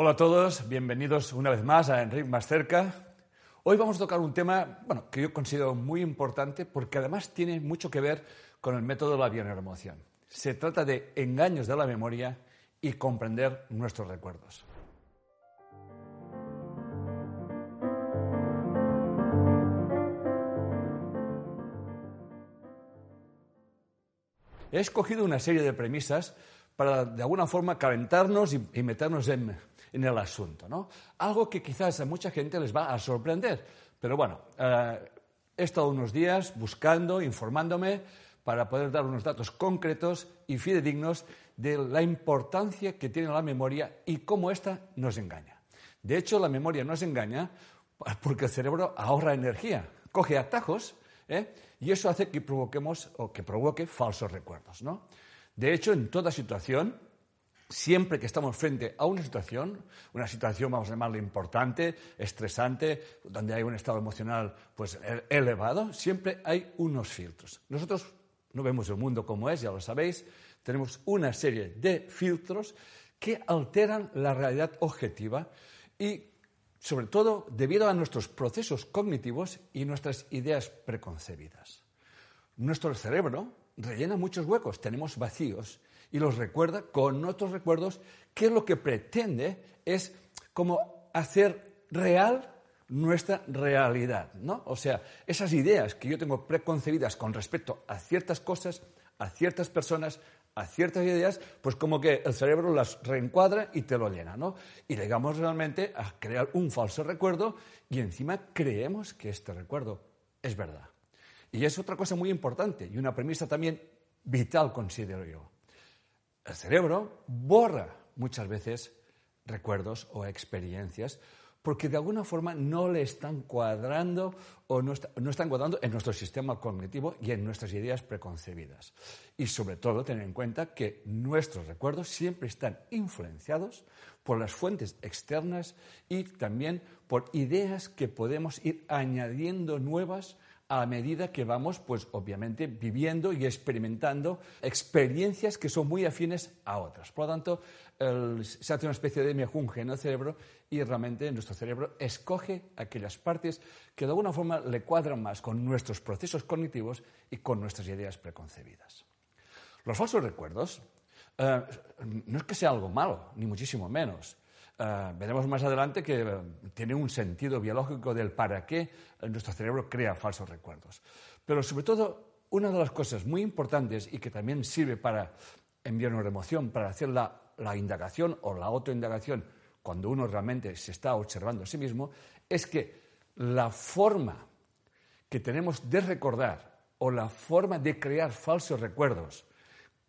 Hola a todos, bienvenidos una vez más a Enrique Más Cerca. Hoy vamos a tocar un tema bueno, que yo considero muy importante porque además tiene mucho que ver con el método de la bioneuroemoción. Se trata de engaños de la memoria y comprender nuestros recuerdos. He escogido una serie de premisas para, de alguna forma, calentarnos y, meternos en, el asunto. ¿no? Algo que quizás a mucha gente les va a sorprender. Pero bueno, eh, he estado unos días buscando, informándome, para poder dar unos datos concretos y fidedignos de la importancia que tiene la memoria y cómo ésta nos engaña. De hecho, la memoria nos engaña porque el cerebro ahorra energía, coge atajos ¿eh? y eso hace que provoquemos o que provoque falsos recuerdos. ¿no? De hecho, en toda situación, siempre que estamos frente a una situación, una situación, vamos a llamarla importante, estresante, donde hay un estado emocional pues, e-, elevado, siempre hay unos filtros. Nosotros no vemos el mundo como es, ya lo sabéis, tenemos una serie de filtros que alteran la realidad objetiva y sobre todo debido a nuestros procesos cognitivos y nuestras ideas preconcebidas. Nuestro cerebro rellena muchos huecos, tenemos vacíos y los recuerda con otros recuerdos que lo que pretende es como hacer real nuestra realidad, ¿no? O sea, esas ideas que yo tengo preconcebidas con respecto a ciertas cosas, a ciertas personas, a ciertas ideas, pues como que el cerebro las reencuadra y te lo llena, ¿no? Y llegamos realmente a crear un falso recuerdo y encima creemos que este recuerdo es verdad. Y es otra cosa muy importante y una premisa también vital, considero yo. El cerebro borra muchas veces recuerdos o experiencias porque de alguna forma no le están cuadrando o no, están cuadrando en nuestro sistema cognitivo y en nuestras ideas preconcebidas. Y sobre todo tener en cuenta que nuestros recuerdos siempre están influenciados por las fuentes externas y también por ideas que podemos ir añadiendo nuevas a medida que vamos, pues obviamente, viviendo y experimentando experiencias que son muy afines a otras. Por lo tanto, se hace una especie de mejunje en el cerebro y realmente nuestro cerebro escoge aquellas partes que de alguna forma le cuadran más con nuestros procesos cognitivos y con nuestras ideas preconcebidas. Los falsos recuerdos eh, no es que sea algo malo, ni muchísimo menos. Eh, veremos más adelante que eh, tiene un sentido biológico del para qué nuestro cerebro crea falsos recuerdos. Pero sobre todo, una de las cosas muy importantes y que también sirve para enviar una emoción, para hacer la, la indagación o la autoindagación cuando uno realmente se está observando a sí mismo, es que la forma que tenemos de recordar o la forma de crear falsos recuerdos,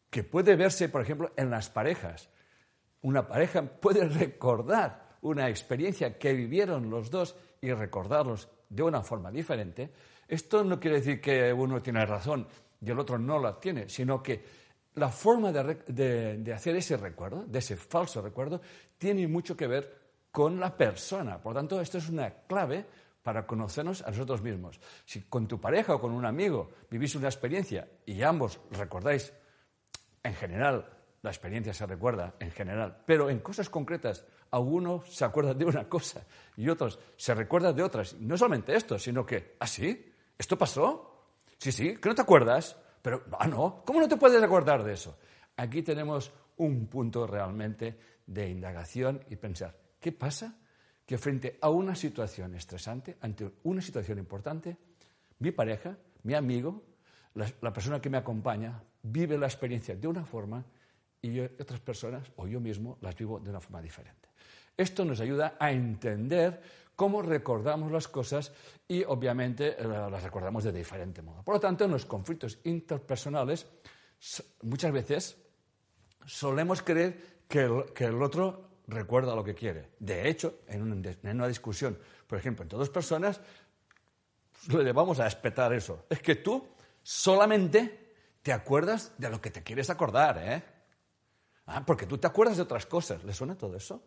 que puede verse, por ejemplo, en las parejas, una pareja puede recordar una experiencia que vivieron los dos y recordarlos de una forma diferente, esto no quiere decir que uno tiene razón y el otro no la tiene, sino que la forma de, hacer ese recuerdo, de ese falso recuerdo, tiene mucho que ver con la persona. Por tanto, esto es una clave para conocernos a nosotros mismos. Si con tu pareja o con un amigo vivís una experiencia y ambos recordáis en general la experiencia se recuerda en general, pero en cosas concretas, algunos se acuerdan de una cosa y otros se recuerdan de otras. No solamente esto, sino que, ¿ah, sí? ¿Esto pasó? Sí, sí, ¿que no te acuerdas? Pero, ah, no, ¿cómo no te puedes acordar de eso? Aquí tenemos un punto realmente de indagación y pensar, ¿qué pasa? Que frente a una situación estresante, ante una situación importante, mi pareja, mi amigo, la persona que me acompaña, vive la experiencia de una forma y otras personas o yo mismo las vivo de una forma diferente. Esto nos ayuda a entender cómo recordamos las cosas y obviamente eh, las recordamos de diferente modo. Por lo tanto, en los conflictos interpersonales muchas veces solemos creer que el, otro recuerda lo que quiere. De hecho, en una, discusión, por ejemplo, entre dos personas, le vamos a respetar eso. Es que tú solamente te acuerdas de lo que te quieres acordar, ¿eh? Ah, porque tú te acuerdas de otras cosas. ¿Le suena todo eso?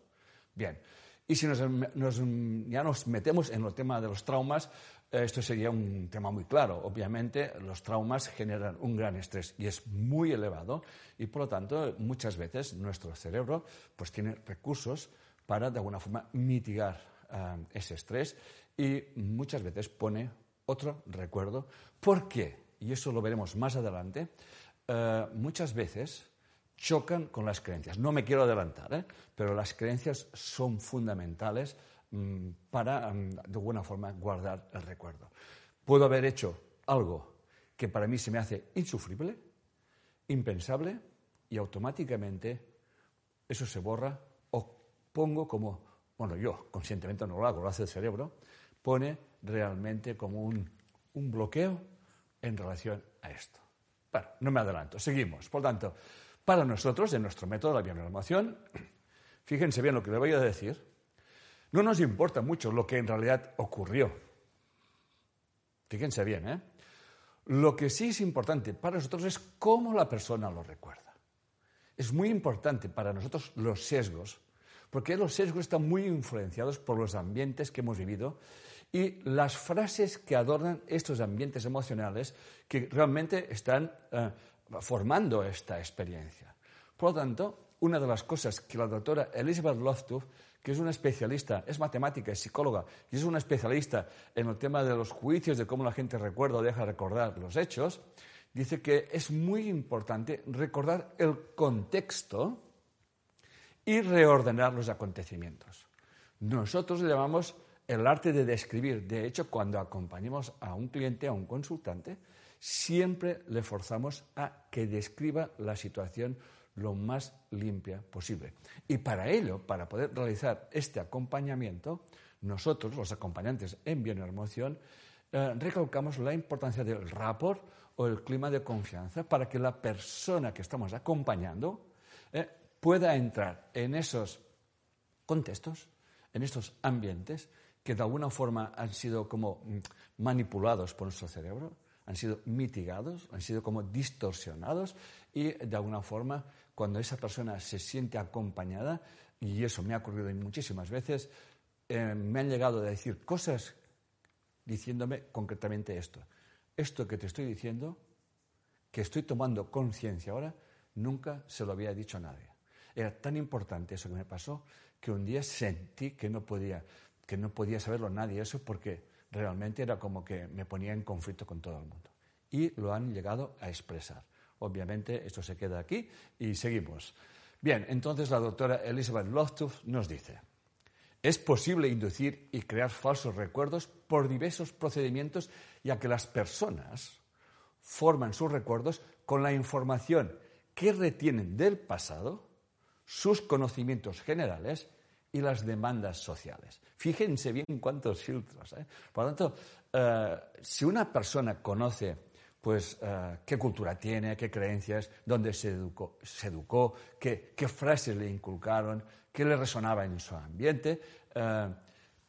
Bien. Y si nos, ya nos metemos en el tema de los traumas, eh, esto sería un tema muy claro. Obviamente, los traumas generan un gran estrés y es muy elevado y, por lo tanto, muchas veces nuestro cerebro pues, tiene recursos para de alguna forma mitigar eh, ese estrés y muchas veces pone otro recuerdo. ¿Por qué? Y eso lo veremos más adelante. Eh, muchas veces chocan con las creencias. No me quiero adelantar, ¿eh? pero las creencias son fundamentales mm, para, mm, de alguna forma, guardar el recuerdo. Puedo haber hecho algo que para mí se me hace insufrible, impensable, y automáticamente eso se borra o pongo como, bueno, yo conscientemente no lo hago, lo hace el cerebro, pone realmente como un, un bloqueo en relación a esto. Bueno, no me adelanto, seguimos. Por tanto, para nosotros, en nuestro método de la bionormación, fíjense bien lo que le voy a decir, no nos importa mucho lo que en realidad ocurrió. Fíjense bien, ¿eh? Lo que sí es importante para nosotros es cómo la persona lo recuerda. Es muy importante para nosotros los sesgos, porque los sesgos están muy influenciados por los ambientes que hemos vivido y las frases que adornan estos ambientes emocionales que realmente están eh, formando esta experiencia. Por lo tanto, una de las cosas que la doctora Elizabeth Loftus, que es una especialista, es matemática, es psicóloga, y es una especialista en el tema de los juicios, de cómo la gente recuerda o deja recordar los hechos, dice que es muy importante recordar el contexto y reordenar los acontecimientos. Nosotros le llamamos el arte de describir. De hecho, cuando acompañamos a un cliente, a un consultante, siempre le forzamos a que describa la situación lo más limpia posible. Y para ello, para poder realizar este acompañamiento, nosotros, los acompañantes en bioemoción, eh, recalcamos la importancia del rapport o el clima de confianza para que la persona que estamos acompañando eh, pueda entrar en esos contextos, en estos ambientes que de alguna forma han sido como mm, manipulados por nuestro cerebro, han sido mitigados, han sido como distorsionados y de alguna forma cuando esa persona se siente acompañada, y eso me ha ocurrido muchísimas veces, eh, me han llegado a decir cosas diciéndome concretamente esto. Esto que te estoy diciendo, que estoy tomando conciencia ahora, nunca se lo había dicho a nadie. Era tan importante eso que me pasó que un día sentí que no podía, que no podía saberlo nadie eso porque realmente era como que me ponía en conflicto con todo el mundo. Y lo han llegado a expresar. Obviamente esto se queda aquí y seguimos. Bien, entonces la doctora Elizabeth Loftus nos dice, es posible inducir y crear falsos recuerdos por diversos procedimientos, ya que las personas forman sus recuerdos con la información que retienen del pasado, sus conocimientos generales y las demandas sociales. Fíjense bien cuántos filtros. ¿eh? Por lo tanto, eh, si una persona conoce pues, eh, qué cultura tiene, qué creencias, dónde se educó, qué, frases le inculcaron, qué le resonaba en su ambiente,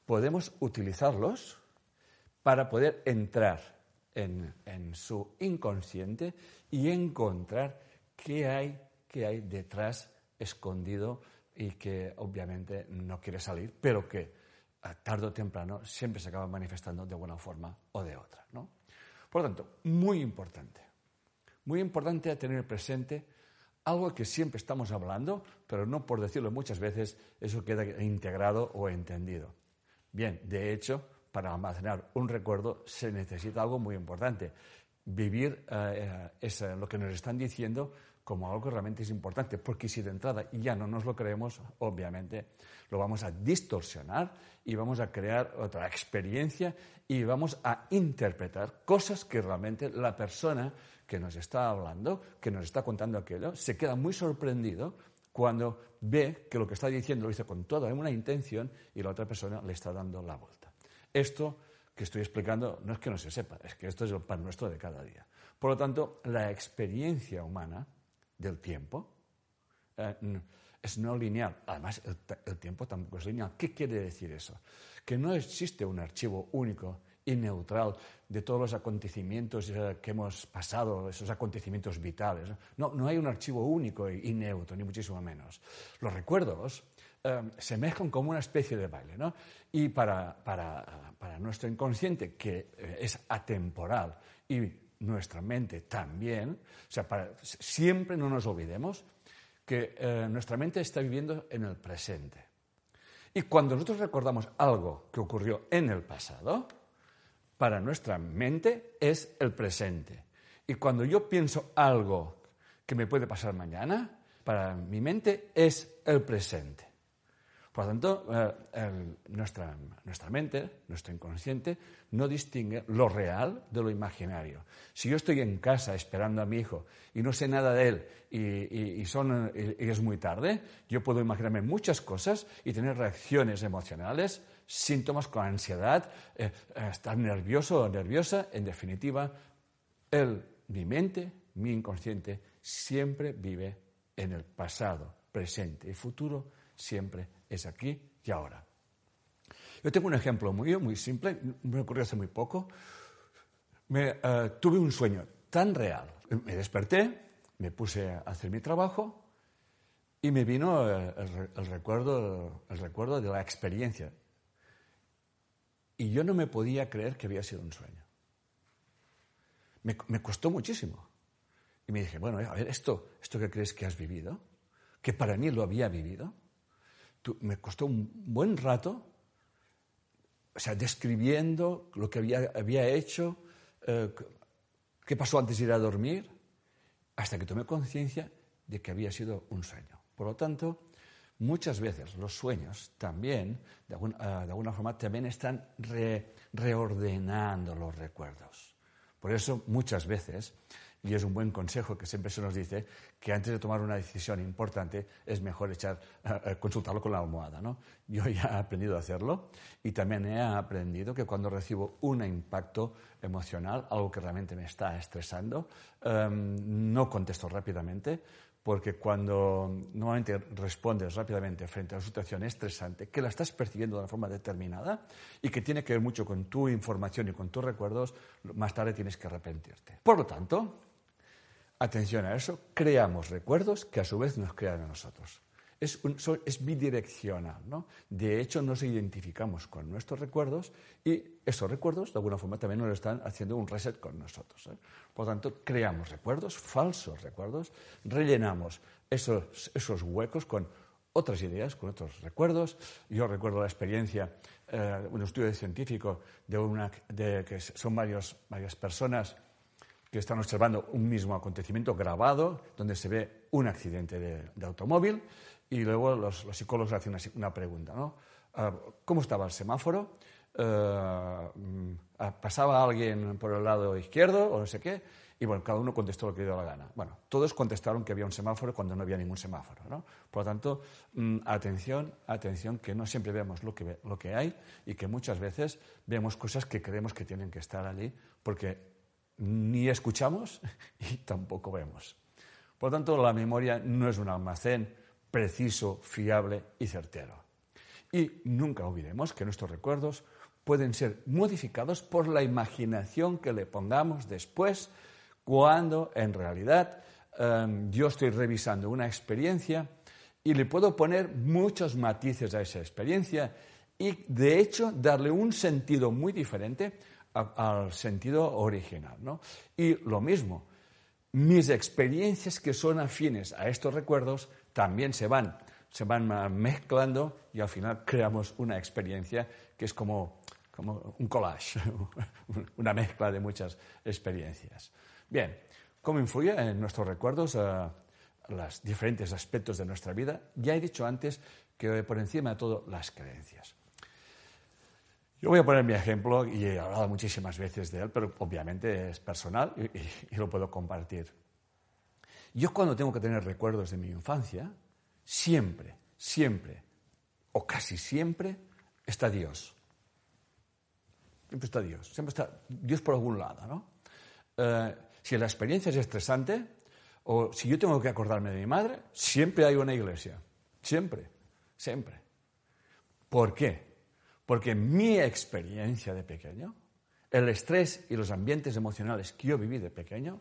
podemos utilizarlos para poder entrar en, en, su inconsciente y encontrar qué hay, qué hay detrás escondido y que obviamente no quiere salir, pero que tarde o temprano siempre se acaba manifestando de una forma o de otra. ¿no? Por lo tanto, muy importante, muy importante tener presente algo que siempre estamos hablando, pero no por decirlo muchas veces, eso queda integrado o entendido. Bien, de hecho, para almacenar un recuerdo se necesita algo muy importante. Vivir eh, eh, lo que nos están diciendo como algo que realmente es importante, porque si de entrada ya no nos lo creemos, obviamente lo vamos a distorsionar y vamos a crear otra experiencia y vamos a interpretar cosas que realmente la persona que nos está hablando, que nos está contando aquello, se queda muy sorprendido cuando ve que lo que está diciendo lo dice con toda una intención y la otra persona le está dando la vuelta. Esto que estoy explicando no es que no se sepa, es que esto es el pan nuestro de cada día. Por lo tanto, la experiencia humana del tiempo eh, es no lineal. Además, el, tiempo tampoco es lineal. ¿Qué quiere decir eso? Que no existe un archivo único y neutral de todos los acontecimientos eh, que hemos pasado, esos acontecimientos vitales. No, no hay un archivo único y, neutro, ni muchísimo menos. Los recuerdos eh, se mezclan como una especie de baile, ¿no? Y para, para, para nuestro inconsciente, que es atemporal y nuestra mente también, o sea, siempre no nos olvidemos que eh, nuestra mente está viviendo en el presente. Y cuando nosotros recordamos algo que ocurrió en el pasado, para nuestra mente es el presente. Y cuando yo pienso algo que me puede pasar mañana, para mi mente es el presente. Por lo tanto, eh, nuestra, mente, nuestro inconsciente, no distingue lo real de lo imaginario. Si yo estoy en casa esperando a mi hijo y no sé nada de él y, es muy tarde, yo puedo imaginarme muchas cosas y tener reacciones emocionales, síntomas con ansiedad, eh, estar nervioso o nerviosa. En definitiva, el, mi mente, mi inconsciente, siempre vive en el pasado, presente y futuro, siempre es aquí y ahora. Yo tengo un ejemplo muy, muy simple, me ocurrió hace muy poco. Eh, tuve un sueño tan real. Me desperté, me puse a hacer mi trabajo y me vino eh, el, recuerdo, el recuerdo de la experiencia. Y yo no me podía creer que había sido un sueño. Me, me costó muchísimo. Y me dije, bueno, a ver, esto, esto que crees que has vivido, que para mí lo había vivido, me costó un buen rato, o sea, describiendo lo que había, había hecho, eh, qué pasó antes de ir a dormir, hasta que tomé conciencia de que había sido un sueño. Por lo tanto, muchas veces los sueños también, de, eh, alguna forma, también están reordenando los recuerdos. Por eso, muchas veces, y es un buen consejo que siempre se nos dice que antes de tomar una decisión importante es mejor echar, consultarlo con la almohada. ¿no? Yo ya he aprendido a hacerlo y también he aprendido que cuando recibo un impacto emocional, algo que realmente me está estresando, em, no contesto rápidamente, porque cuando normalmente respondes rápidamente frente a una situación estresante, que la estás percibiendo de una forma determinada y que tiene que ver mucho con tu información y con tus recuerdos, más tarde tienes que arrepentirte. Por lo tanto, atención a eso, creamos recuerdos que a su vez nos crean a nosotros. Es, bidireccional, ¿no? De hecho, nos identificamos con nuestros recuerdos y esos recuerdos, de alguna forma, también nos están haciendo un reset con nosotros. ¿eh? Por tanto, creamos recuerdos, falsos recuerdos, rellenamos esos, huecos con otras ideas, con otros recuerdos. Yo recuerdo la experiencia, eh, un estudio científico de, una, que son varias personas que están observando un mismo acontecimiento grabado, donde se ve un accidente de, automóvil, y luego los, psicólogos hacen una, pregunta, ¿no? Ah, ¿Cómo estaba el semáforo? Ah, mm, ¿Pasaba alguien por el lado izquierdo o no sé qué? Y bueno, cada uno contestó lo que le dio la gana. Bueno, todos contestaron que había un semáforo cuando no había ningún semáforo, ¿no? Por lo tanto, mm, atención, atención, que no siempre vemos lo que, lo que hay y que muchas veces vemos cosas que creemos que tienen que estar allí porque ni escuchamos y tampoco vemos. Por lo tanto, la memoria no es un almacén preciso, fiable y certero. Y nunca olvidemos que nuestros recuerdos pueden ser modificados por la imaginación que le pongamos después, cuando en realidad em, yo estoy revisando una experiencia y le puedo poner muchos matices a esa experiencia y, de hecho, darle un sentido muy diferente al sentido original. ¿no? Y lo mismo, mis experiencias que son afines a estos recuerdos también se van, se van mezclando y al final creamos una experiencia que es como, como un collage, una mezcla de muchas experiencias. Bien, ¿cómo influye en nuestros recuerdos a los diferentes aspectos de nuestra vida? Ya he dicho antes que por encima de todo las creencias. Yo voy a poner mi ejemplo y he hablado muchísimas veces de él, pero obviamente es personal y, lo puedo compartir. Yo cuando tengo que tener recuerdos de mi infancia, siempre, siempre, o casi siempre, está Dios. Siempre está Dios, siempre está Dios por algún lado, ¿no? Eh, si la experiencia es estresante, o si yo tengo que acordarme de mi madre, siempre hay una iglesia. Siempre, siempre. ¿Por qué? Porque mi experiencia de pequeño, el estrés y los ambientes emocionales que yo viví de pequeño,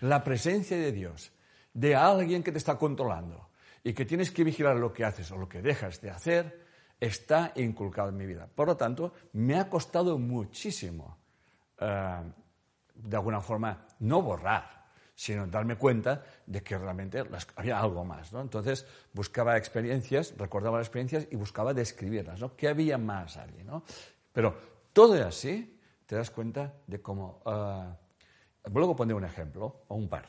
la presencia de Dios, de alguien que te está controlando y que tienes que vigilar lo que haces o lo que dejas de hacer, está inculcado en mi vida. Por lo tanto, me ha costado muchísimo, eh, de alguna forma, no borrar, sino darme cuenta de que realmente había algo más. ¿no? Entonces buscaba experiencias, recordaba las experiencias y buscaba describirlas, ¿no? ¿Qué había más allí? ¿no? Pero todo es así, te das cuenta de cómo... Luego pondré un ejemplo, o un par,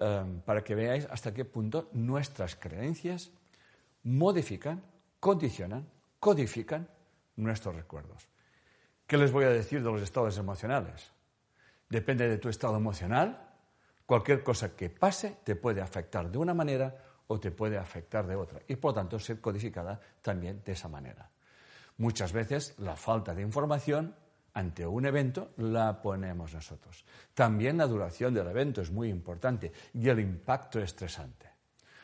um, para que veáis hasta qué punto nuestras creencias modifican, condicionan, codifican nuestros recuerdos. ¿Qué les voy a decir de los estados emocionales? Depende de tu estado emocional, cualquier cosa que pase te puede afectar de una manera o te puede afectar de otra y por tanto ser codificada también de esa manera. Muchas veces la falta de información ante un evento la ponemos nosotros. También la duración del evento es muy importante y el impacto estresante.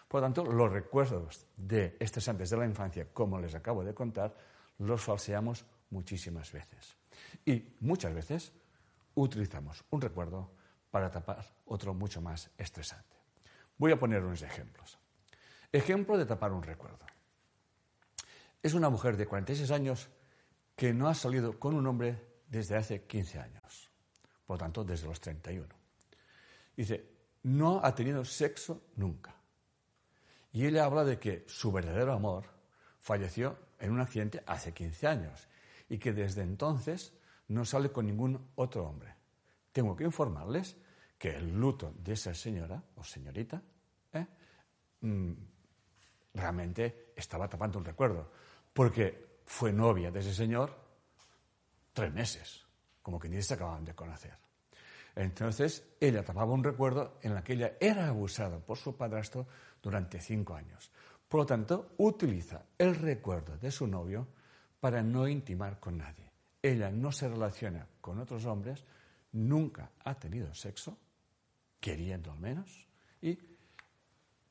Por tanto, los recuerdos de estresantes de la infancia, como les acabo de contar, los falseamos muchísimas veces. Y muchas veces utilizamos un recuerdo para tapar otro mucho más estresante. Voy a poner unos ejemplos. Ejemplo de tapar un recuerdo. Es una mujer de 46 años que no ha salido con un hombre desde hace 15 años, por lo tanto desde los 31. Dice, no ha tenido sexo nunca. Y ella habla de que su verdadero amor falleció en un accidente hace 15 años y que desde entonces no sale con ningún otro hombre. Tengo que informarles que el luto de esa señora o señorita ¿eh? mm, realmente estaba tapando un recuerdo, porque fue novia de ese señor tres meses, como que ni se acababan de conocer. Entonces, ella tapaba un recuerdo en el que ella era abusada por su padrastro durante cinco años. Por lo tanto, utiliza el recuerdo de su novio para no intimar con nadie. Ella no se relaciona con otros hombres, nunca ha tenido sexo queriendo al menos, y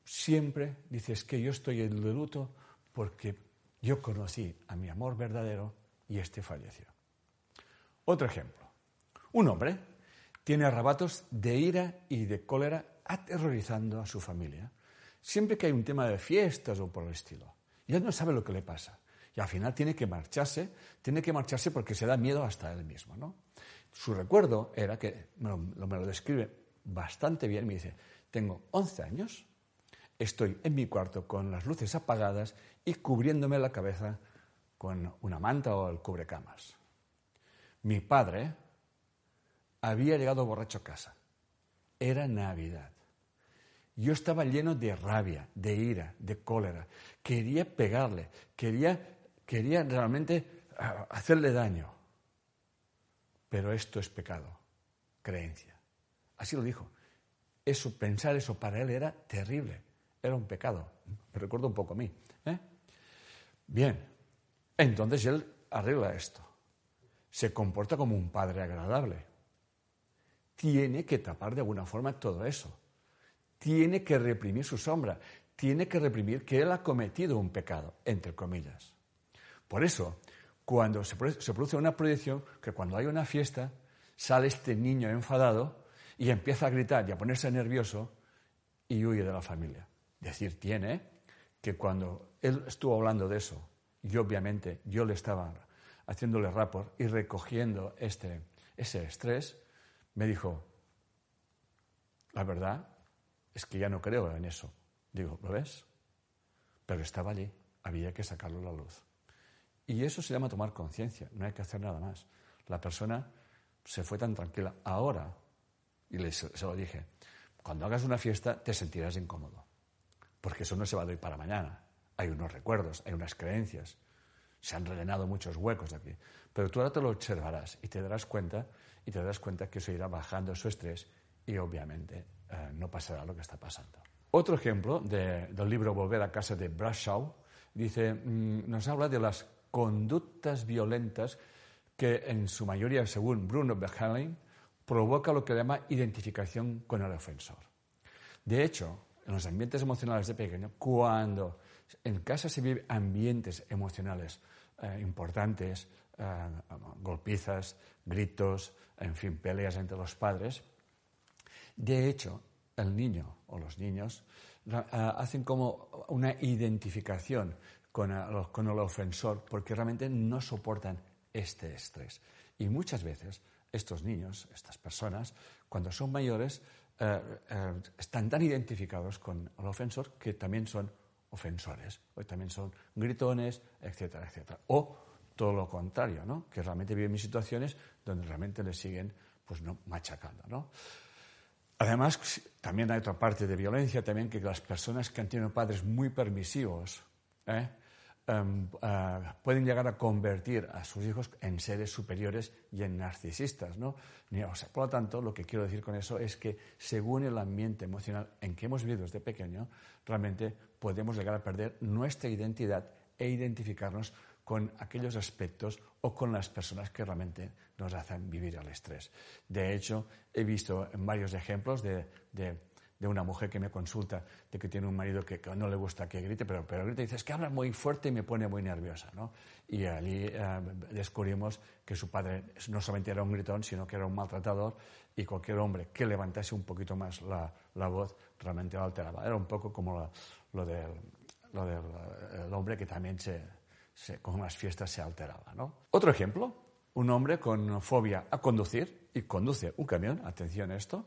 siempre dices que yo estoy en el luto porque yo conocí a mi amor verdadero y este falleció. Otro ejemplo. Un hombre tiene arrebatos de ira y de cólera aterrorizando a su familia. Siempre que hay un tema de fiestas o por el estilo. Y él no sabe lo que le pasa. Y al final tiene que marcharse, tiene que marcharse porque se da miedo hasta él mismo. ¿no? Su recuerdo era que, me lo describe bastante bien. Me dice, tengo 11 años, estoy en mi cuarto con las luces apagadas y cubriéndome la cabeza con una manta o el cubrecamas. Mi padre había llegado borracho a casa. Era Navidad. Yo estaba lleno de rabia, de ira, de cólera. Quería pegarle, quería, quería realmente ah, hacerle daño. Pero esto es pecado, creencia. Así lo dijo. Eso, pensar eso para él era terrible, era un pecado. Me recuerdo un poco a mí. ¿eh? Bien, entonces él arregla esto. Se comporta como un padre agradable. Tiene que tapar de alguna forma todo eso. Tiene que reprimir su sombra. Tiene que reprimir que él ha cometido un pecado, entre comillas. Por eso, cuando se produce una proyección, que cuando hay una fiesta, sale este niño enfadado y empieza a gritar y a ponerse nervioso y huye de la familia. Decir tiene que cuando él estuvo hablando de eso, y obviamente yo le estaba haciéndole rapport y recogiendo este, ese estrés, me dijo, la verdad es que ya no creo en eso. Digo, ¿lo ves? Pero estaba allí, había que sacarlo a la luz. Y eso se llama tomar conciencia, no hay que hacer nada más. La persona se fue tan tranquila. Ahora y se lo dije, cuando hagas una fiesta te sentirás incómodo, porque eso no se va a dar para mañana. Hay unos recuerdos, hay unas creencias, se han rellenado muchos huecos aquí. Pero tú ahora te lo observarás y te darás cuenta, y te darás cuenta que eso irá bajando su estrés y obviamente eh, no pasará lo que está pasando. Otro ejemplo del libro Volver a casa de Brashaw dice, mm, nos habla de las conductas violentas que en su mayoría, según Bruno Behelin, provoca lo que llama identificación con el ofensor. De hecho, en los ambientes emocionales de pequeño, cuando en casa se viven ambientes emocionales eh, importantes, eh, golpizas, gritos, en fin, peleas entre los padres, de hecho, el niño o los niños eh, hacen como una identificación con con el ofensor porque realmente no soportan este estrés. Y muchas veces estos niños, estas personas, cuando son mayores, eh, eh, están tan identificados con el ofensor que también son ofensores, o también son gritones, etcétera, etcétera. O todo lo contrario, ¿no? que realmente viven situaciones donde realmente les siguen pues, no, machacando. ¿no? Además, también hay otra parte de violencia, también que las personas que han tenido padres muy permisivos ¿eh? Em, ah, pueden llegar a convertir a sus hijos en seres superiores y en narcisistas. ¿no? por lo tanto, lo que quiero decir con eso es que según el ambiente emocional en que hemos vivido desde pequeño, realmente podemos llegar a perder nuestra identidad e identificarnos con aquellos aspectos o con las personas que realmente nos hacen vivir el estrés. De hecho, he visto en varios ejemplos de, una mujer que me consulta de que tiene un marido que, no le gusta que grite, pero, pero grita y dice, que habla muy fuerte y me pone muy nerviosa. ¿no? Y allí eh, descubrimos que su padre no solamente era un gritón, sino que era un maltratador y cualquier hombre que levantase un poquito más la, voz realmente lo alteraba. Era un poco como lo del, lo del hombre que también con las fiestas se alteraba. ¿no? Otro ejemplo, un hombre con fobia a conducir y conduce un camión, atención a esto,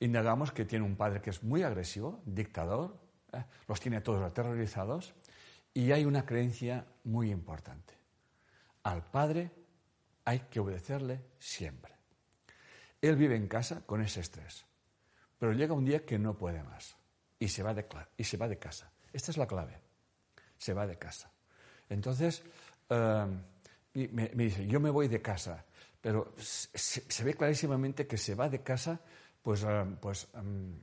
indagamos que tiene un padre que es muy agresivo, dictador, ¿eh? los tiene todos aterrorizados y hay una creencia muy importante. Al padre hay que obedecerle siempre. Él vive en casa con ese estrés, pero llega un día que no puede más y se va de, y se va de casa. Esta es la clave. Se va de casa. Entonces, em, me, dice, yo me voy de casa, pero se, ve clarísimamente que se va de casa pues, em, pues em,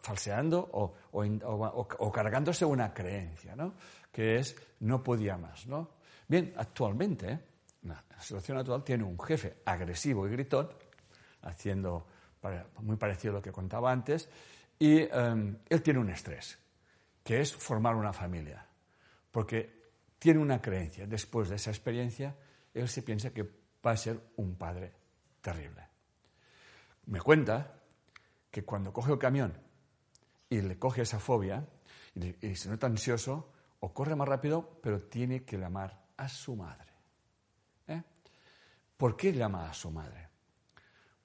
falseando o, cargándose una creencia, ¿no? que es no podía más. ¿no? Bien, actualmente, la situación actual tiene un jefe agresivo y gritón, haciendo muy parecido a lo que contaba antes, y él tiene un estrés, que es formar una familia porque tiene una creencia. Después de esa experiencia, él se piensa que va a ser un padre terrible. Me cuenta que cuando coge el camión y le coge esa fobia y, se nota ansioso, o corre más rápido, pero tiene que llamar a su madre. ¿Eh? ¿Por qué llama a su madre?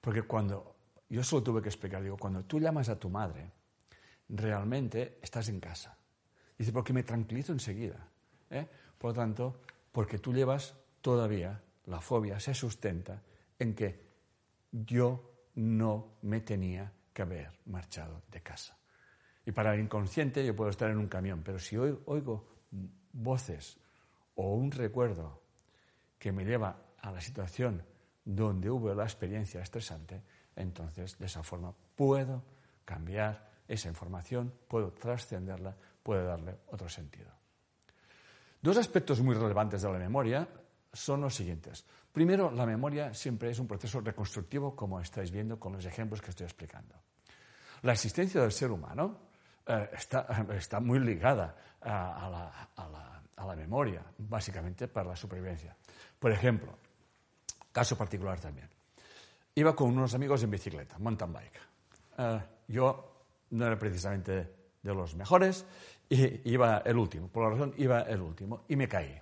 Porque cuando, yo solo tuve que explicar, digo, cuando tú llamas a tu madre, realmente estás en casa. Dice, porque me tranquilizo enseguida. ¿eh? Por lo tanto, porque tú llevas todavía, la fobia se sustenta en que yo no me tenía que haber marchado de casa. Y para el inconsciente yo puedo estar en un camión, pero si oigo voces o un recuerdo que me lleva a la situación donde hubo la experiencia estresante, entonces de esa forma puedo cambiar esa información, puedo trascenderla puede darle otro sentido. Dos aspectos muy relevantes de la memoria son los siguientes. Primero, la memoria siempre es un proceso reconstructivo, como estáis viendo con los ejemplos que estoy explicando. La existencia del ser humano eh, está, muy ligada a, la, memoria, básicamente para la supervivencia. Por ejemplo, caso particular también. Iba con unos amigos en bicicleta, mountain bike. Eh, yo no era precisamente de los mejores, y iba el último. Por la razón, iba el último. Y me caí.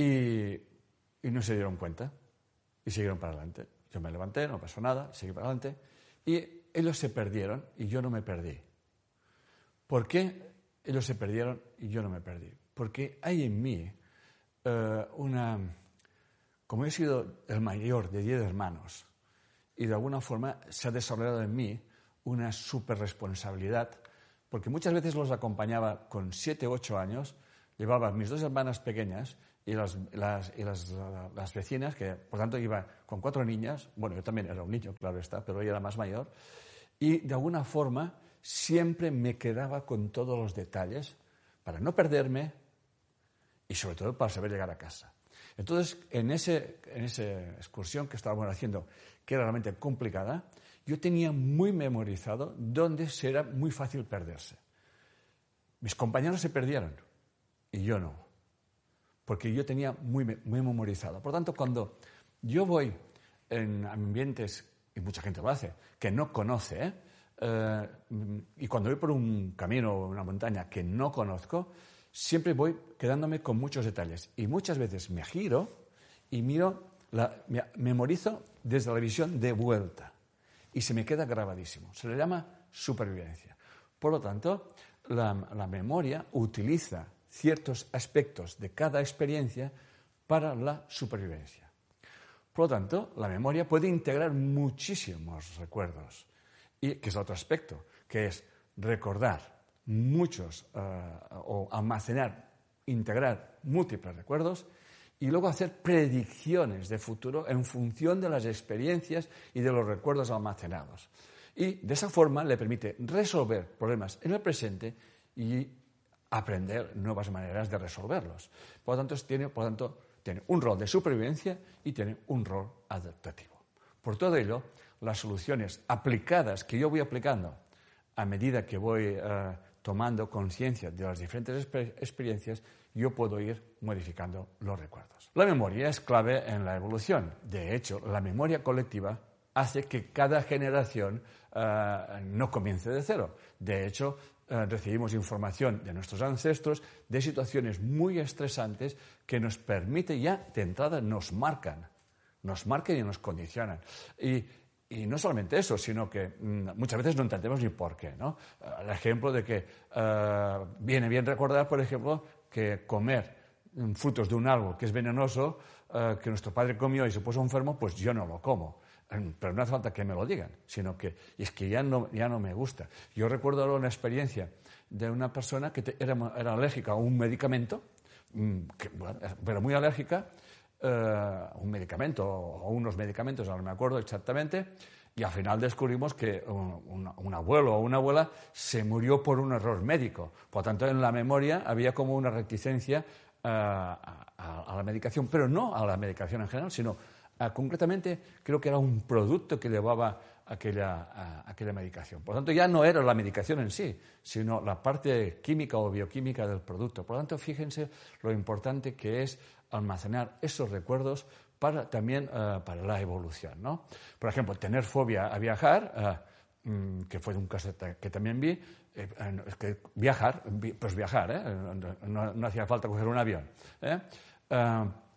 Y, no se dieron cuenta. Y siguieron para adelante. Yo me levanté, no pasó nada, seguí para adelante. Y ellos se perdieron y yo no me perdí. ¿Por qué ellos se perdieron y yo no me perdí? Porque hay en mí eh, una... Como he sido el mayor de diez hermanos y de alguna forma se ha desarrollado en mí una superresponsabilidad porque muchas veces los acompañaba con siete ocho años, llevaba a mis dos hermanas pequeñas y, las, las, vecinas, que por tanto iba con cuatro niñas, bueno, yo también era un niño, claro está, pero ella era más mayor, y de alguna forma siempre me quedaba con todos los detalles para no perderme y sobre todo para saber llegar a casa. Entonces, en, ese, en esa excursión que estábamos haciendo, que era realmente complicada, yo tenía muy memorizado dónde será muy fácil perderse. Mis compañeros se perdieron y yo no, porque yo tenía muy, muy memorizado. Por tanto, cuando yo voy en ambientes, y mucha gente lo hace, que no conoce, ¿eh? Eh, y cuando voy por un camino o una montaña que no conozco, siempre voy quedándome con muchos detalles. Y muchas veces me giro y miro, la, memorizo desde la visión de vuelta. y se me queda grabadísimo. Se le llama supervivencia. Por lo tanto, la, memoria utiliza ciertos aspectos de cada experiencia para la supervivencia. Por lo tanto, la memoria puede integrar muchísimos recuerdos, y que es otro aspecto, que es recordar muchos eh, o almacenar, integrar múltiples recuerdos y luego hacer predicciones de futuro en función de las experiencias y de los recuerdos almacenados. Y de esa forma le permite resolver problemas en el presente y aprender nuevas maneras de resolverlos. Por lo tanto, tiene, por tanto, tiene un rol de supervivencia y tiene un rol adaptativo. Por todo ello, las soluciones aplicadas que yo voy aplicando a medida que voy eh, tomando conciencia de las diferentes experiencias, yo puedo ir modificando los recuerdos. La memoria es clave en la evolución. De hecho, la memoria colectiva hace que cada generación eh, no comience de cero. De hecho, eh, recibimos información de nuestros ancestros de situaciones muy estresantes que nos permite ya de entrada nos marcan, nos marcan y nos condicionan. Y y no solamente eso, sino que mm, muchas veces no entendemos ni por qué. ¿no? El ejemplo de que eh, viene bien recordar, por ejemplo, que comer mm, frutos de un árbol que es venenoso, eh, que nuestro padre comió y se puso enfermo, pues yo no lo como. Em, pero no hace falta que me lo digan, sino que es que ya no, ya no me gusta. Yo recuerdo una experiencia de una persona que era, era, alérgica a un medicamento, mm, pero muy alérgica, eh, un medicamento o unos medicamentos, no me acuerdo exactamente, y al final descubrimos que un, abuelo o una abuela se murió por un error médico. Por lo tanto, en la memoria había como una reticencia eh, a, la medicación, pero no a la medicación en general, sino concretamente creo que era un producto que llevaba aquella, aquella medicación. Por lo tanto, ya no era la medicación en sí, sino la parte química o bioquímica del producto. Por lo tanto, fíjense lo importante que es almacenar esos recuerdos para, también eh, para la evolución. ¿no? Por ejemplo, tener fobia a viajar, eh, mm, que fue un caso que también vi, eh, viajar, pues viajar, no, hacía falta coger un avión,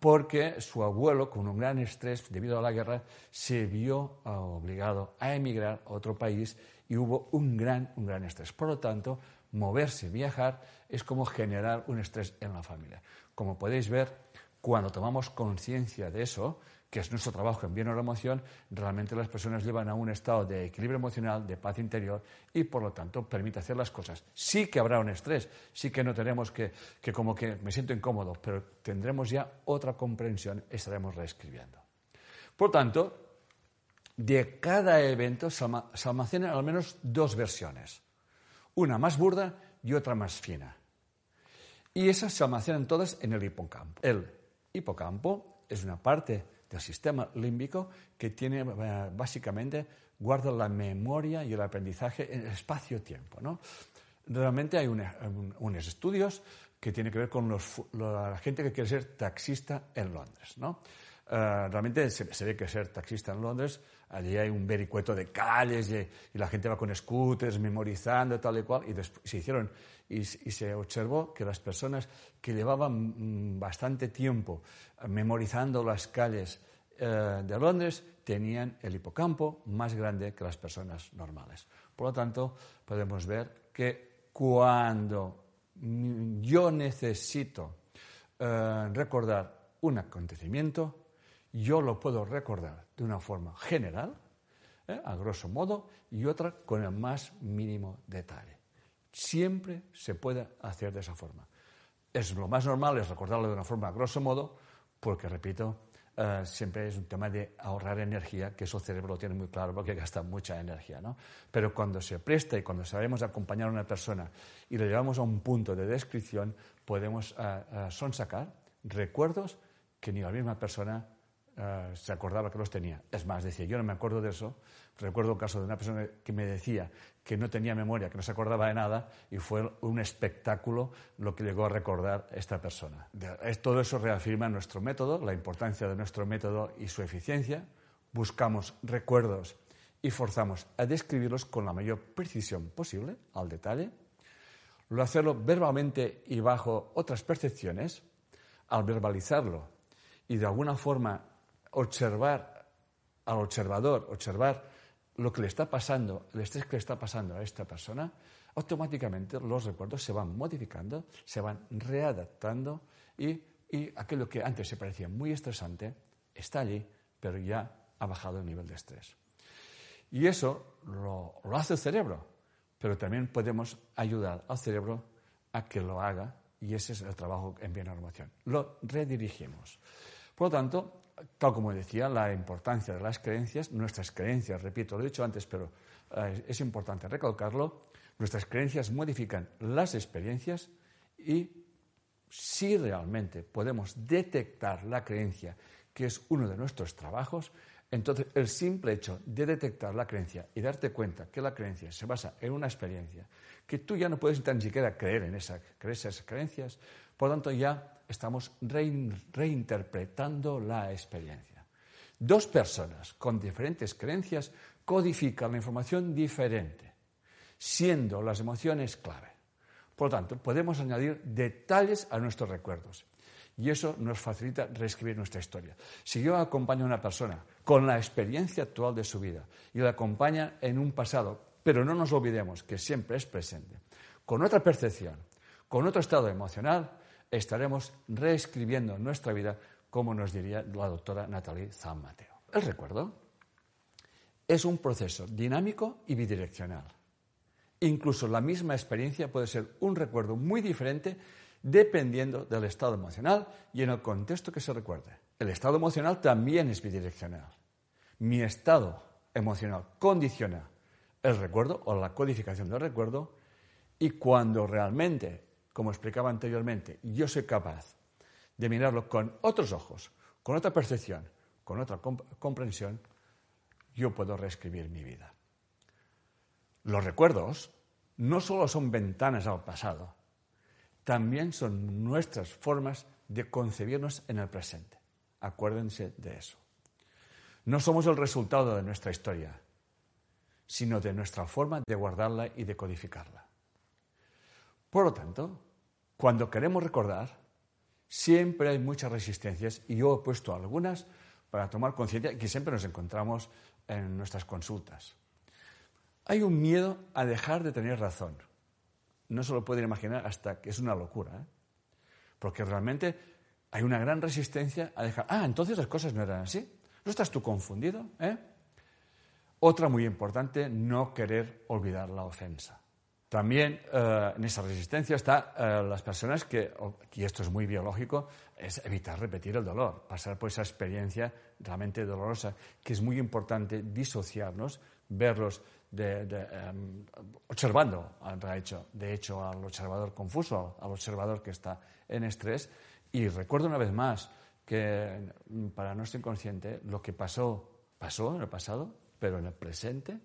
porque su abuelo, con un gran estrés debido a la guerra, se vio obligado a emigrar a otro país y hubo un gran, un gran estrés. Por lo tanto, moverse, viajar, es como generar un estrés en la familia. Como podéis ver, cuando tomamos conciencia de eso, que es nuestro trabajo en bien o la emoción, realmente las personas llevan a un estado de equilibrio emocional, de paz interior y por lo tanto permite hacer las cosas. Sí que habrá un estrés, sí que no tenemos que, que como que me siento incómodo, pero tendremos ya otra comprensión, estaremos reescribiendo. Por tanto, de cada evento se almacenan al menos dos versiones, una más burda y otra más fina. Y esas se almacenan todas en el hipocampo. El hipocampo es una parte del sistema límbico que tiene eh, básicamente guarda la memoria y el aprendizaje en espacio-tiempo. ¿no? Realmente hay unos estudios que tienen que ver con la gente que quiere ser taxista en Londres. ¿no? Eh, realmente se, ve que ser taxista en Londres, allí hay un vericueto de calles y, la gente va con scooters memorizando tal y cual, y se hicieron y, se observó que las personas que llevaban mm, bastante tiempo memorizando las calles eh, de Londres tenían el hipocampo más grande que las personas normales. Por lo tanto, podemos ver que cuando yo necesito eh, recordar un acontecimiento, yo lo puedo recordar de una forma general, ¿eh? a grosso modo, y otra con el más mínimo detalle. Siempre se puede hacer de esa forma. Es lo más normal es recordarlo de una forma a grosso modo, porque, repito, eh, siempre es un tema de ahorrar energía, que eso el cerebro lo tiene muy claro porque gasta mucha energía. ¿no? Pero cuando se presta y cuando sabemos acompañar a una persona y lo llevamos a un punto de descripción, podemos uh, sonsacar recuerdos que ni la misma persona eh, se acordaba que los tenía. Es más, decía, yo no me acuerdo de eso. Recuerdo un caso de una persona que me decía que no tenía memoria, que no se acordaba de nada, y fue un espectáculo lo que llegó a recordar esta persona. Todo eso reafirma nuestro método, la importancia de nuestro método y su eficiencia. Buscamos recuerdos y forzamos a describirlos con la mayor precisión posible, al detalle. Lo hacerlo verbalmente y bajo otras percepciones, al verbalizarlo y de alguna forma observar al observador, observar lo que le está pasando, el estrés que le está pasando a esta persona, automáticamente los recuerdos se van modificando, se van readaptando y, aquello que antes se parecía muy estresante está allí, pero ya ha bajado el nivel de estrés. Y eso lo, lo hace el cerebro, pero también podemos ayudar al cerebro a que lo haga y ese es el trabajo en bienormación. Lo redirigimos. Por lo tanto, tal como decía, la importancia de las creencias, nuestras creencias, repito, lo he dicho antes, pero eh, es importante recalcarlo, nuestras creencias modifican las experiencias y si realmente podemos detectar la creencia, que es uno de nuestros trabajos, entonces el simple hecho de detectar la creencia y darte cuenta que la creencia se basa en una experiencia, que tú ya no puedes ni siquiera creer en esas creencias, por lo tanto ya estamos reinterpretando la experiencia. Dos personas con diferentes creencias codifican la información diferente, siendo las emociones clave. Por lo tanto, podemos añadir detalles a nuestros recuerdos y eso nos facilita reescribir nuestra historia. Si yo acompaño a una persona con la experiencia actual de su vida y la acompaña en un pasado, pero no nos olvidemos que siempre es presente, con otra percepción, con otro estado emocional, estaremos reescribiendo nuestra vida, como nos diría la doctora Natalie San. El recuerdo es un proceso dinámico y bidireccional. Incluso la misma experiencia puede ser un recuerdo muy diferente dependiendo del estado emocional y en el contexto que se recuerde. El estado emocional también es bidireccional. Mi estado emocional condiciona el recuerdo o la codificación del recuerdo y cuando realmente como explicaba anteriormente, yo soy capaz de mirarlo con otros ojos, con otra percepción, con otra comprensión, yo puedo reescribir mi vida. Los recuerdos no solo son ventanas al pasado, también son nuestras formas de concebirnos en el presente. Acuérdense de eso. No somos el resultado de nuestra historia, sino de nuestra forma de guardarla y de codificarla. Por lo tanto, cuando queremos recordar, siempre hay muchas resistencias y yo he puesto algunas para tomar conciencia que siempre nos encontramos en nuestras consultas. Hay un miedo a dejar de tener razón. No se lo pueden imaginar hasta que es una locura, ¿eh? porque realmente hay una gran resistencia a dejar, ah, entonces las cosas no eran así. ¿No estás tú confundido? ¿eh? Otra muy importante, no querer olvidar la ofensa. También eh, en esa resistencia está eh, las personas que, y esto es muy biológico, es evitar repetir el dolor, pasar por esa experiencia realmente dolorosa, que es muy importante disociarnos, verlos em, observando, de hecho, de hecho, al observador confuso, al observador que está en estrés. Y recuerdo una vez más que para nuestro inconsciente lo que pasó, pasó en el pasado, pero en el presente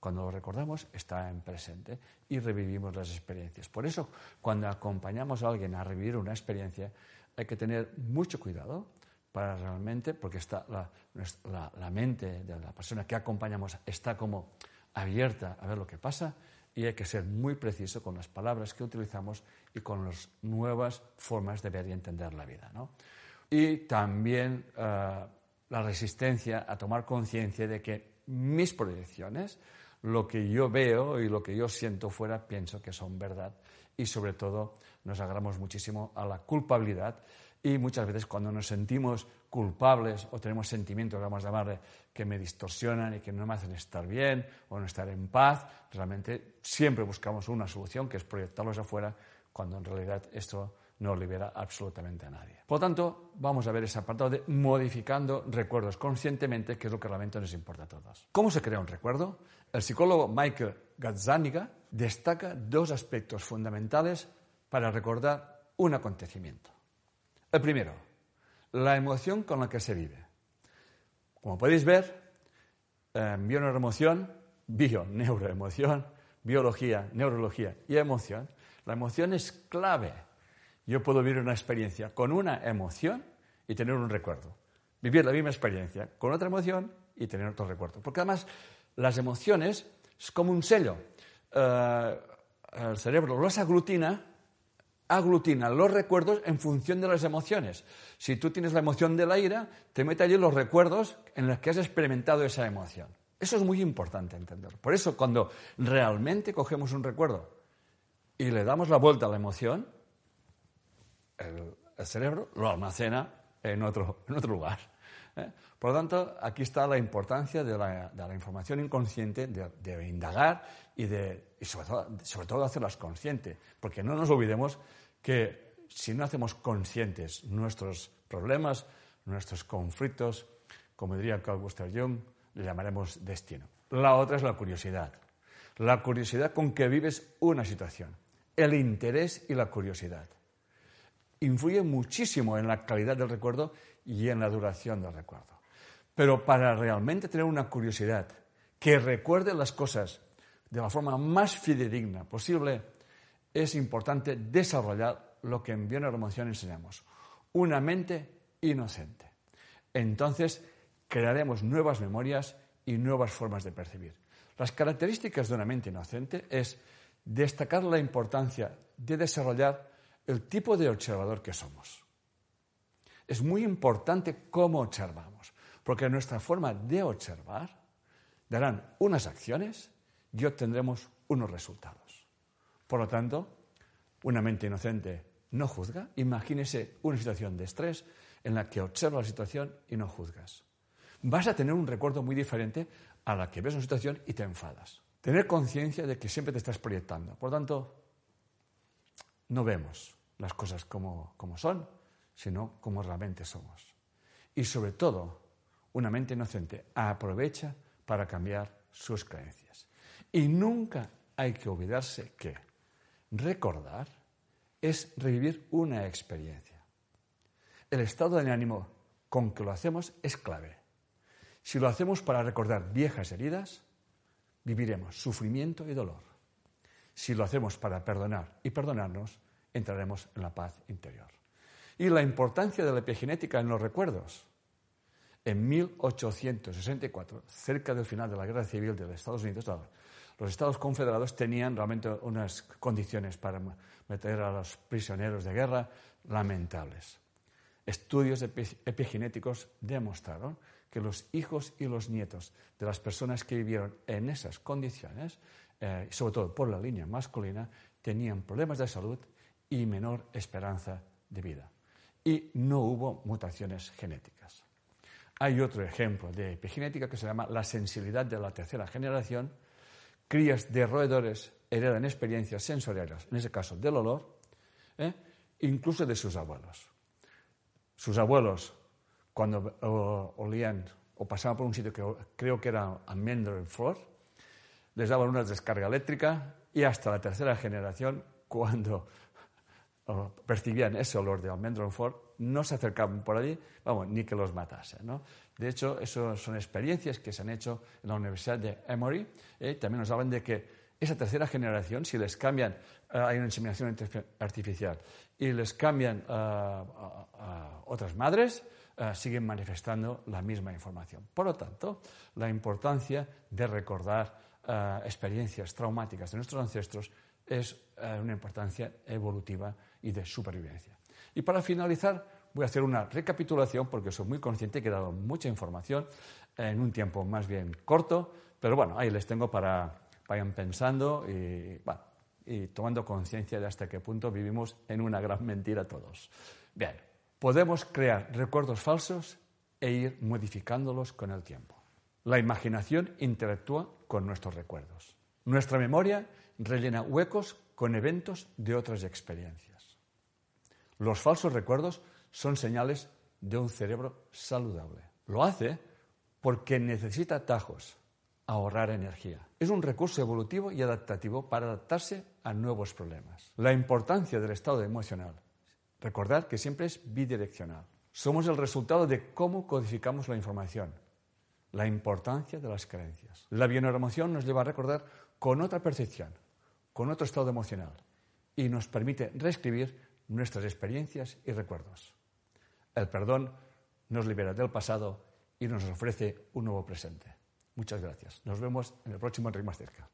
cuando lo recordamos, está en presente y revivimos las experiencias. Por eso, cuando acompañamos a alguien a revivir una experiencia, hay que tener mucho cuidado para realmente, porque está la, mente de la persona que acompañamos está como abierta a ver lo que pasa y hay que ser muy preciso con las palabras que utilizamos y con las nuevas formas de ver y entender la vida. Y también eh, la resistencia a tomar conciencia de que mis proyecciones, lo que yo veo y lo que yo siento fuera pienso que son verdad. Y sobre todo nos agarramos muchísimo a la culpabilidad. Y muchas veces cuando nos sentimos culpables o tenemos sentimientos, vamos a llamarle, que me distorsionan y que no me hacen estar bien o no estar en paz, realmente siempre buscamos una solución que es proyectarlos afuera cuando en realidad esto no libera absolutamente a nadie. Por lo tanto, vamos a ver ese apartado de modificando recuerdos conscientemente, que es lo que realmente nos importa a todos. ¿Cómo se crea un recuerdo? El psicólogo Michael Gazzaniga destaca dos aspectos fundamentales para recordar un acontecimiento. El primero, la emoción con la que se vive. Como podéis ver, eh, bio-neuroemoción, bio-neuroemoción, biología, neurología y emoción, la emoción es clave yo puedo vivir una experiencia con una emoción y tener un recuerdo. Vivir la misma experiencia con otra emoción y tener otro recuerdo. Porque además las emociones es como un sello. Eh, el cerebro los aglutina, aglutina los recuerdos en función de las emociones. Si tú tienes la emoción de la ira, te mete allí los recuerdos en los que has experimentado esa emoción. Eso es muy importante entender. Por eso, cuando realmente cogemos un recuerdo y le damos la vuelta a la emoción, el, cerebro lo almacena en otro, en otro lugar. ¿eh? Por lo tanto, aquí está la importancia de la, información inconsciente, de, indagar y, de, sobre, todo, sobre todo hacerlas conscientes, porque no nos olvidemos que si no hacemos conscientes nuestros problemas, nuestros conflictos, como diría Carl Gustav Jung, le llamaremos destino. La otra es la curiosidad. La curiosidad con que vives una situación. El interés y la curiosidad. Influye muchísimo en la calidad del recuerdo y en la duración del recuerdo. Pero para realmente tener una curiosidad que recuerde las cosas de la forma más fidedigna posible, es importante desarrollar lo que en bioneuromoción enseñamos, una mente inocente. Entonces, crearemos nuevas memorias y nuevas formas de percibir. Las características de una mente inocente es destacar la importancia de desarrollar el tipo de observador que somos. Es muy importante cómo observamos, porque nuestra forma de observar darán unas acciones y obtendremos unos resultados. Por lo tanto, una mente inocente no juzga. Imagínese una situación de estrés en la que observas la situación y no juzgas vas a tener un recuerdo muy diferente a la que ves una situación y te enfadas. Tener conciencia de que siempre te estás proyectando. Por lo tanto, no vemos las cosas como, como son, sino como realmente somos. Y sobre todo, una mente inocente aprovecha para cambiar sus creencias. Y nunca hay que olvidarse que recordar es revivir una experiencia. El estado de ánimo con que lo hacemos es clave. Si lo hacemos para recordar viejas heridas, viviremos sufrimiento y dolor. Si lo hacemos para perdonar y perdonarnos, entraremos en la paz interior. Y la importancia de la epigenética en los recuerdos. En 1864, cerca del final de la Guerra Civil de los Estados Unidos, los Estados Confederados tenían realmente unas condiciones para meter a los prisioneros de guerra lamentables. Estudios epigenéticos demostraron que los hijos y los nietos de las personas que vivieron en esas condiciones, eh, sobre todo por la línea masculina, tenían problemas de salud y menor esperanza de vida. Y no hubo mutaciones genéticas. Hay otro ejemplo de epigenética que se llama la sensibilidad de la tercera generación. Crías de roedores heredan experiencias sensoriales, en ese caso del olor, ¿eh? incluso de sus abuelos. Sus abuelos cuando olían o pasaban por un sitio que creo que era almendro en flor, les daban una descarga eléctrica y hasta la tercera generación, cuando percibían ese olor de almendro en flor, no se acercaban por allí, vamos, ni que los matase. ¿no? De hecho, eso son experiencias que se han hecho en la Universidad de Emory. ¿eh? también nos hablan de que esa tercera generación, si les cambian, eh, hay una inseminación artificial, y les cambian a otras madres, eh, siguen manifestando la misma información. Por lo tanto, la importancia de recordar eh, experiencias traumáticas de nuestros ancestros es eh, una importancia evolutiva y de supervivencia. Y para finalizar, voy a hacer una recapitulación porque soy muy consciente que he dado mucha información en un tiempo más bien corto, pero bueno, ahí les tengo para vayan pensando y tomando conciencia de hasta qué punto vivimos en una gran mentira todos. Bien, podemos crear recuerdos falsos e ir modificándolos con el tiempo. La imaginación interactúa con nuestros recuerdos. Nuestra memoria rellena huecos con eventos de otras experiencias. Los falsos recuerdos son señales de un cerebro saludable. Lo hace porque necesita atajos, ahorrar energía. Es un recurso evolutivo y adaptativo para adaptarse a nuevos problemas. La importancia del estado emocional Recordad que siempre es bidireccional. Somos el resultado de cómo codificamos la información, la importancia de las creencias. La bioneuromoción nos lleva a recordar con otra percepción, con otro estado emocional y nos permite reescribir nuestras experiencias y recuerdos. El perdón nos libera del pasado y nos ofrece un nuevo presente. Muchas gracias. Nos vemos en el próximo Enrique Más Cerca.